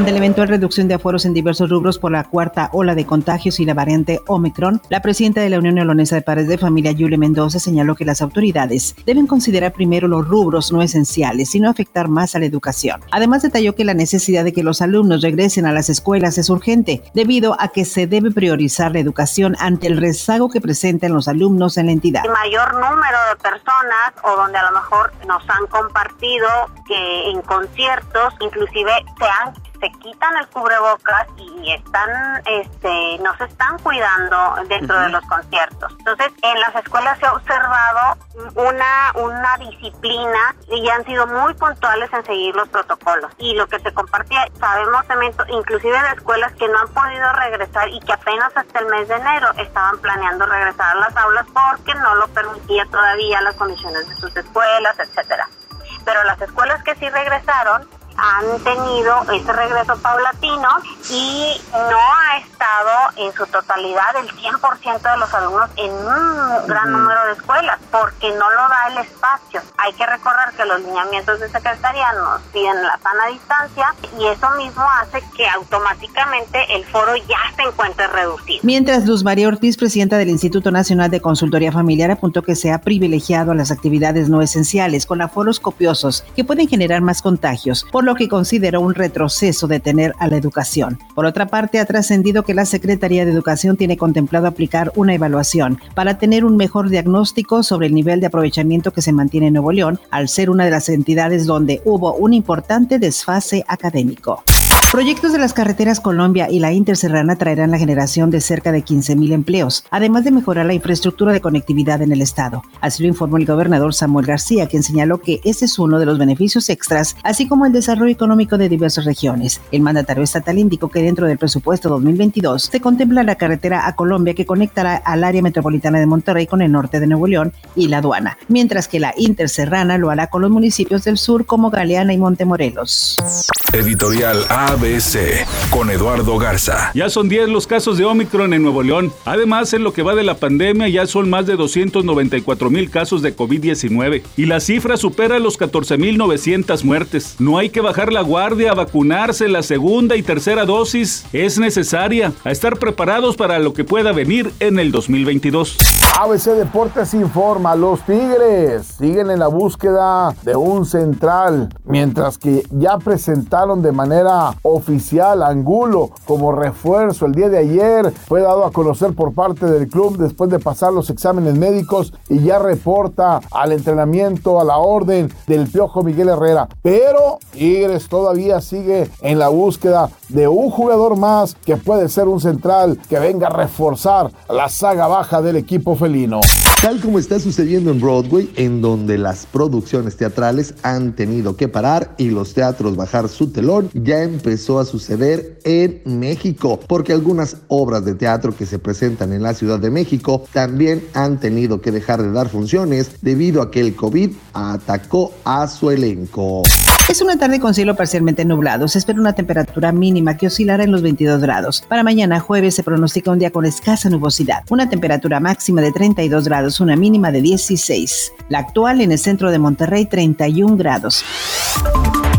Ante la eventual reducción de aforos en diversos rubros por la cuarta ola de contagios y la variante Omicron, la presidenta de la Unión Neolonesa de Padres de Familia, Yule Mendoza, señaló que las autoridades deben considerar primero los rubros no esenciales y no afectar más a la educación. Además, detalló que la necesidad de que los alumnos regresen a las escuelas es urgente, debido a que se debe priorizar la educación ante el rezago que presentan los alumnos en la entidad. El mayor número de personas o donde a lo mejor nos han compartido que en conciertos inclusive se han se quitan el cubrebocas y están, este, no se están cuidando dentro de los conciertos. Entonces, en las escuelas se ha observado una, una disciplina y han sido muy puntuales en seguir los protocolos. Y lo que se compartía, sabemos también, inclusive de escuelas que no han podido regresar y que apenas hasta el mes de enero estaban planeando regresar a las aulas porque no lo permitía todavía las condiciones de sus escuelas, etcétera. Pero las escuelas que sí regresaron han tenido ese regreso paulatino y no ha estado en su totalidad el 100% de los alumnos en un gran número de escuelas porque no lo da el espacio. Hay que recordar que los lineamientos de secretaría nos piden la sana distancia y eso mismo hace que automáticamente el foro ya se encuentre reducido. Mientras Luz María Ortiz, presidenta del Instituto Nacional de Consultoría Familiar, apuntó que se ha privilegiado las actividades no esenciales con aforos copiosos que pueden generar más contagios, por lo que consideró un retroceso de tener a la educación. Por otra parte, ha trascendido que la Secretaría de Educación tiene contemplado aplicar una evaluación para tener un mejor diagnóstico sobre el nivel de aprovechamiento que se mantiene en Nuevo León, al ser una de las entidades donde hubo un importante desfase académico. Proyectos de las carreteras Colombia y la Interserrana traerán la generación de cerca de 15.000 empleos, además de mejorar la infraestructura de conectividad en el estado. Así lo informó el gobernador Samuel García, quien señaló que ese es uno de los beneficios extras, así como el desarrollo económico de diversas regiones. El mandatario estatal indicó que dentro del presupuesto 2022 se contempla la carretera a Colombia que conectará al área metropolitana de Monterrey con el norte de Nuevo León y la aduana, mientras que la Interserrana lo hará con los municipios del sur como Galeana y Montemorelos. Editorial ABC con Eduardo Garza. Ya son 10 los casos de Omicron en Nuevo León. Además, en lo que va de la pandemia ya son más de 294 mil casos de COVID-19 y la cifra supera los 14 mil 900 muertes. No hay que bajar la guardia, a vacunarse la segunda y tercera dosis es necesaria, a estar preparados para lo que pueda venir en el 2022. ABC Deportes informa, los Tigres siguen en la búsqueda de un central, mientras que ya de manera oficial Angulo como refuerzo el día de ayer. Fue dado a conocer por parte del club después de pasar los exámenes médicos y ya reporta al entrenamiento, a la orden del Piojo Miguel Herrera. Pero Tigres todavía sigue en la búsqueda de un jugador más que puede ser un central que venga a reforzar la saga baja del equipo felino. Tal como está sucediendo en Broadway, en donde las producciones teatrales han tenido que parar y los teatros bajar su telón, ya empezó a suceder en México, porque algunas obras de teatro que se presentan en la Ciudad de México también han tenido que dejar de dar funciones debido a que el COVID atacó a su elenco. Es una tarde con cielo parcialmente nublado. Se espera una temperatura mínima que oscilará en los 22 grados. Para mañana jueves se pronostica un día con escasa nubosidad. Una temperatura máxima de 32 grados, una mínima de 16. La actual en el centro de Monterrey 31 grados.